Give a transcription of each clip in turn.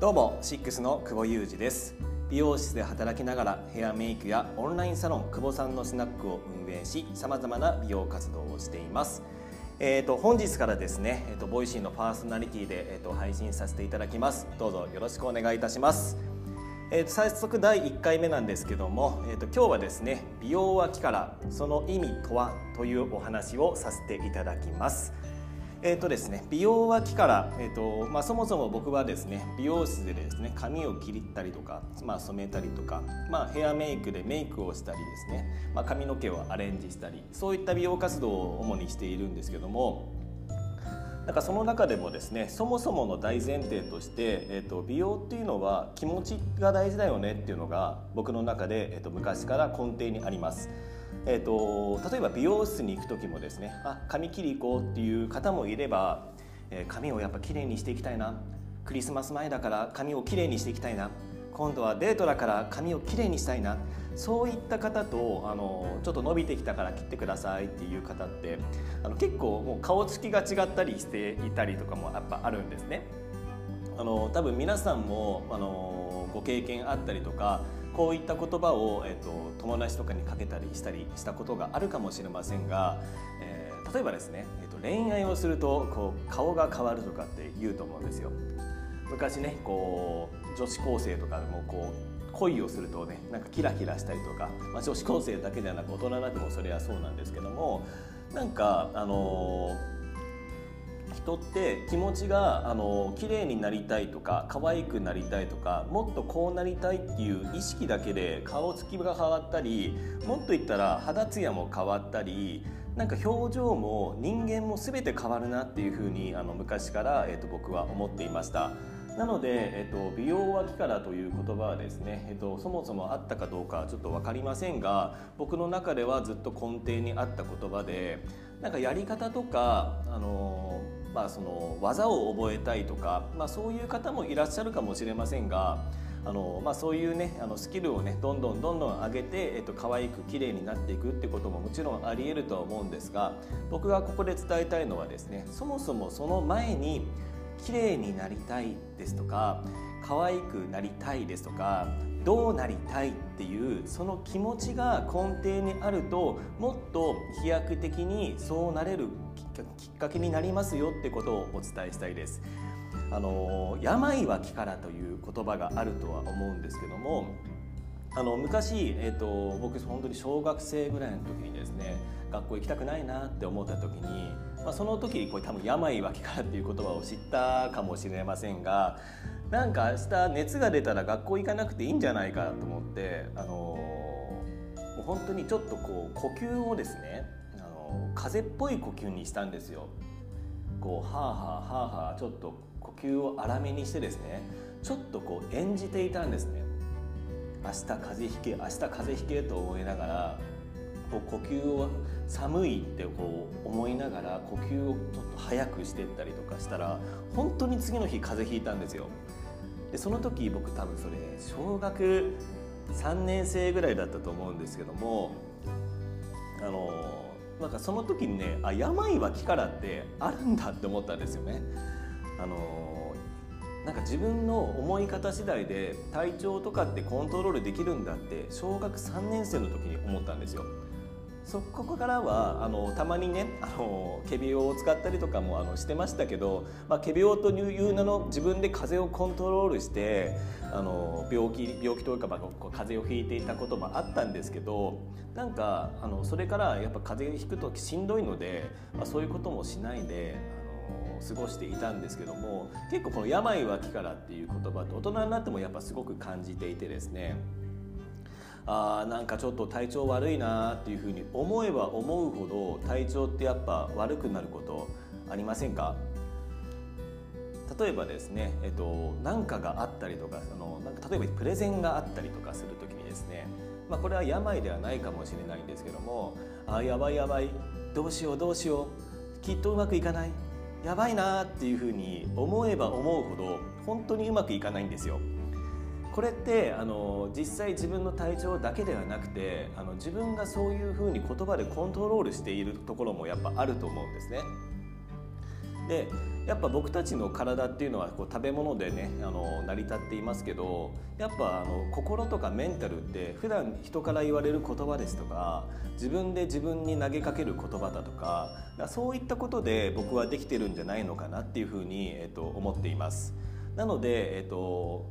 どうもシックスの久保裕二です。美容室で働きながらヘアメイクやオンラインサロン久保さんのスナックを運営しさまざまな美容活動をしています。えーと、本日からですね、えーと、 Voicy のパーソナリティで、えーと、配信させていただきます。どうぞよろしくお願いいたします、えー、と早速第1回目なんですけども、えー、と今日はですね美容は気からその意味とはというお話をさせていただきます。えーとですね、美容は木から、えーとまあ、そもそも僕はですね美容室でですね髪を切ったりとか、まあ、染めたりとか、まあ、ヘアメイクでメイクをしたりですね、まあ、髪の毛をアレンジしたりそういった美容活動を主にしているんですけどもなんかその中でもですねそもそもの大前提として、えーと、美容っていうのは気持ちが大事だよねっていうのが僕の中で、えーと昔から根底にあります。えーと、例えば美容室に行く時もですねあ髪切り行こうっていう方もいれば、えー、髪をやっぱきれいにしていきたいな。クリスマス前だから髪をきれいにしていきたいな。今度はデートだから髪をきれいにしたいな。そういった方とあのちょっと伸びてきたから切ってくださいっていう方ってあの結構もう顔つきが違ったりしていたりとかもやっぱあるんですね。あの多分皆さんもあのご経験あったりとかこういった言葉を、えーと、友達とかにかけたりしたりしたことがあるかもしれませんが、えー、例えばですね、えーと、恋愛をするとこう顔が変わるとかって言うと思うんですよ。昔ねこう女子高生とかでもこう恋をするとねなんかキラキラしたりとか、まあ、女子高生だけではなく大人なってもそれはそうなんですけどもなんかあのー人って気持ちがあの綺麗になりたいとか可愛くなりたいとかもっとこうなりたいっていう意識だけで顔つきが変わったりもっと言ったら肌ツヤも変わったりなんか表情も人間も全て変わるなっていうふうにあの昔から、えー、と僕は思っていました。なので、えっと、美容は気からという言葉はですね、えっと、そもそもあったかどうかちょっと分かりませんが僕の中ではずっと根底にあった言葉でなんかやり方とかあのまあ、その技を覚えたいとか、まあ、そういう方もいらっしゃるかもしれませんがあの、まあ、そういうねあのスキルをねどんどんどんどん上げて、えっと可愛く綺麗になっていくってことももちろんありえるとは思うんですが僕がここで伝えたいのはですねそもそもその前に綺麗になりたいですとか可愛くなりたいですとかどうなりたいっていうその気持ちが根底にあるともっと飛躍的にそうなれるきっかけになりますよってことをお伝えしたいです。あの病は気からという言葉があるとは思うんですけどもあの昔、えーと、僕本当に小学生ぐらいの時にですね学校行きたくないなって思った時に、まあ、その時これ多分病は気からっていう言葉を知ったかもしれませんがなんか明日熱が出たら学校行かなくていいんじゃないかと思ってあのもう本当にちょっとこう呼吸をですねあの風邪っぽい呼吸にしたんですよ。こうはあはあはあはあちょっと呼吸を荒めにしてですねちょっとこう演じていたんですね。明日風邪ひけ明日風邪ひけと思いながらこう呼吸を寒いってこう思いながら呼吸をちょっと早くしてったりとかしたら本当に次の日風邪ひいたんですよ。でその時僕多分それ小学3年生ぐらいだったと思うんですけどもあのなんかその時にねあ病は気からってあるんだって思ったんですよね。あのなんか自分の思い方次第で体調とかってコントロールできるんだって小学3年生の時に思ったんですよ。そこからはあのたまにねあの仮病を使ったりとかもあのしてましたけど、まあ、仮病という名の自分で風邪をコントロールしてあの病気病気というか、まあ、風邪をひいていたこともあったんですけどなんかあのそれからやっぱ風邪ひく時しんどいので、まあ、そういうこともしないで過ごしていたんですけども結構この「病は気から」っていう言葉って大人になってもやっぱすごく感じていてですね。あなんかちょっと体調悪いなっていうふうに思えば思うほど体調ってやっぱ悪くなることありませんか？例えばですね、えっと、何かがあったりとかそのなんか例えばプレゼンがあったりとかする時にですね、まあ、これは病ではないかもしれないんですけどもあやばいやばいどうしようどうしようきっとうまくいかないやばいなっていうふうに思えば思うほど本当にうまくいかないんですよ。これってあの実際自分の体調だけではなくてあの自分がそういうふうに言葉でコントロールしているところもやっぱあると思うんですね。でやっぱ僕たちの体っていうのはこう食べ物でねあの成り立っていますけどやっぱあの心とかメンタルって普段人から言われる言葉ですとか自分で自分に投げかける言葉だとかそういったことで僕はできてるんじゃないのかなっていうふうに、えっと、思っています。なので、えっと、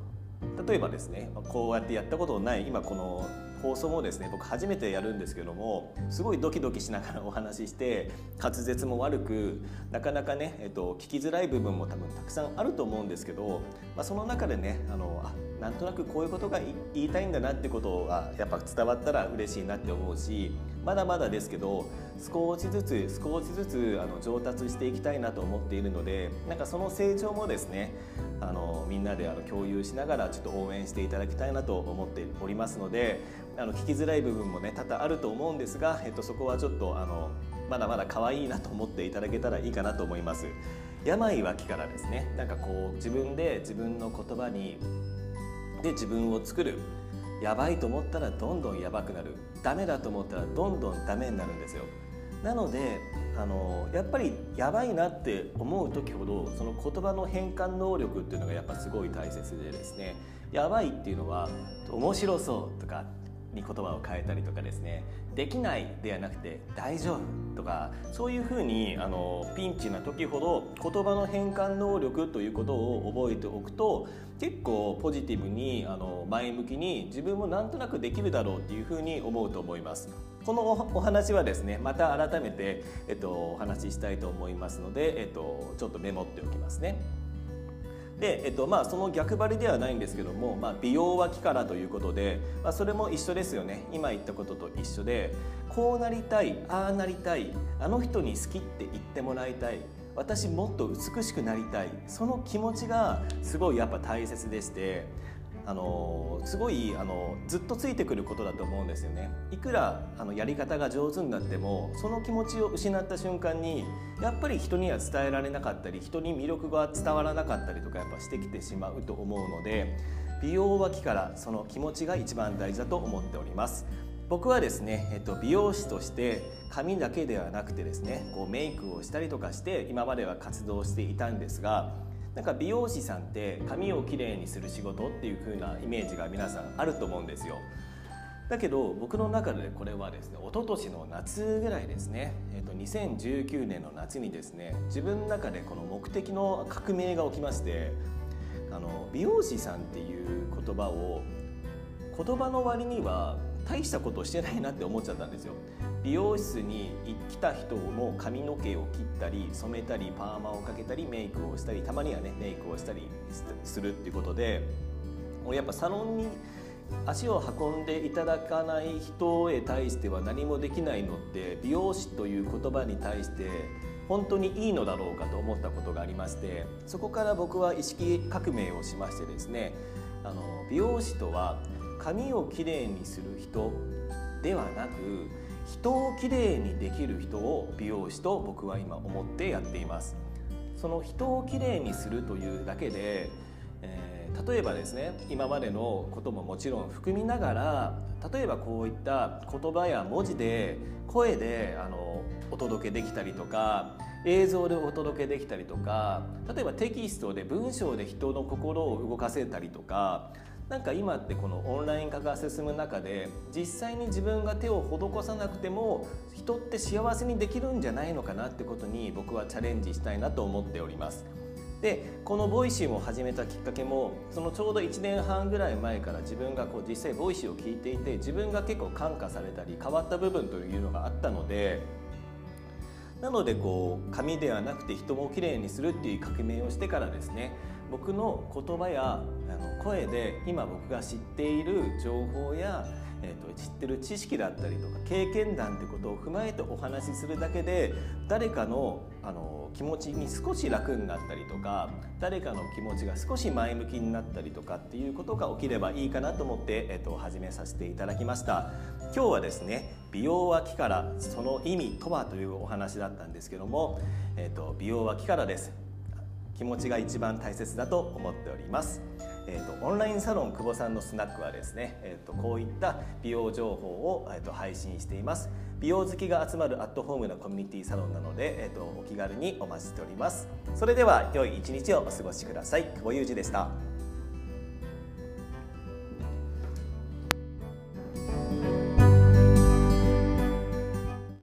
例えばですねこうやってやったことのない今この放送もですね僕初めてやるんですけどもすごいドキドキしながらお話しして滑舌も悪くなかなかね、えっと、聞きづらい部分も多分たくさんあると思うんですけど、まあ、その中でねあのあなんとなくこういうことが言いたいんだなってことはやっぱ伝わったら嬉しいなって思うしまだまだですけど少しずつ少しずつあの上達していきたいなと思っているのでなんかその成長もですねあのみんなであの共有しながらちょっと応援していただきたいなと思っておりますのであの聞きづらい部分もね多々あると思うんですが、えっと、そこはちょっとあのまだまだ可愛いなと思っていただけたらいいかなと思います。病は気からですねなんかこう自分で自分の言葉にで自分を作るやばいと思ったらどんどんやばくなる。ダメだと思ったらどんどんダメになるんですよ。なのであのやっぱりやばいなって思う時ほどその言葉の変換能力っていうのがやっぱすごい大切でですね。やばいっていうのは面白そうとかに言葉を変えたりとかですねできないではなくて大丈夫とかそういうふうにあのピンチな時ほど言葉の変換能力ということを覚えておくと結構ポジティブにあの前向きに自分もなんとなくできるだろうっていうふうに思うと思います。このお話はですねまた改めて、えっと、お話ししたいと思いますので、えっと、ちょっとメモっておきますね。で、えっとまあ、その逆張りではないんですけども、まあ、美容は木からということで、まあ、それも一緒ですよね。今言ったことと一緒でこうなりたいああなりたいあの人に好きって言ってもらいたい私もっと美しくなりたいその気持ちがすごいやっぱ大切でしてあのすごいあのずっとついてくることだと思うんですよね。いくらあのやり方が上手になってもその気持ちを失った瞬間にやっぱり人には伝えられなかったり人に魅力が伝わらなかったりとかやっぱしてきてしまうと思うので美容は気からその気持ちが一番大事だと思っております。僕はですね、えっと、美容師として髪だけではなくてですねこうメイクをしたりとかして今までは活動していたんですがなんか美容師さんって髪をきれいにする仕事っていう風なイメージが皆さんあると思うんですよ。だけど僕の中でこれはですね一昨年の夏ぐらいですね、えー、と2019年の夏にですね自分の中でこの目的の革命が起きましてあの美容師さんっていう言葉を言葉の割には大したことをしてないなって思っちゃったんですよ。美容室に来た人も髪の毛を切ったり染めたりパーマをかけたりメイクをしたりたまにはねメイクをしたりするっていうことでもうやっぱサロンに足を運んでいただかない人へ対しては何もできないのって美容師という言葉に対して本当にいいのだろうかと思ったことがありましてそこから僕は意識革命をしましてですねあの美容師とは髪をきれいにする人ではなく人をきれいにできる人を美容師と僕は今思ってやっています。その人をきれいにするというだけで、えー、例えばですね今までのことももちろん含みながら例えばこういった言葉や文字で声であのお届けできたりとか映像でお届けできたりとか例えばテキストで文章で人の心を動かせたりとかなんか今ってこのオンライン化が進む中で実際に自分が手を施さなくても人って幸せにできるんじゃないのかなってことに僕はチャレンジしたいなと思っております。でこの Voicy を始めたきっかけもそのちょうど1年半ぐらい前から自分がこう実際 Voicy を聞いていて自分が結構感化されたり変わった部分というのがあったのでなのでこう紙ではなくて人もきれいにするっていう革命をしてからですね僕の言葉やあの声で今僕が知っている情報や、えーと、知ってる知識だったりとか経験談ってことを踏まえてお話しするだけで誰かのあの気持ちに少し楽になったりとか誰かの気持ちが少し前向きになったりとかっていうことが起きればいいかなと思って、えーと、始めさせていただきました。今日はですね美容は気からその意味とはというお話だったんですけども、えーと、美容は気からです。気持ちが一番大切だと思っております。えーと、オンラインサロン久保さんのスナックはですね、えーと、こういった美容情報を、えーと、配信しています。美容好きが集まるアットホームなコミュニティサロンなので、えー、とお気軽にお待ちしております。それでは良い一日をお過ごしください。久保裕二でした。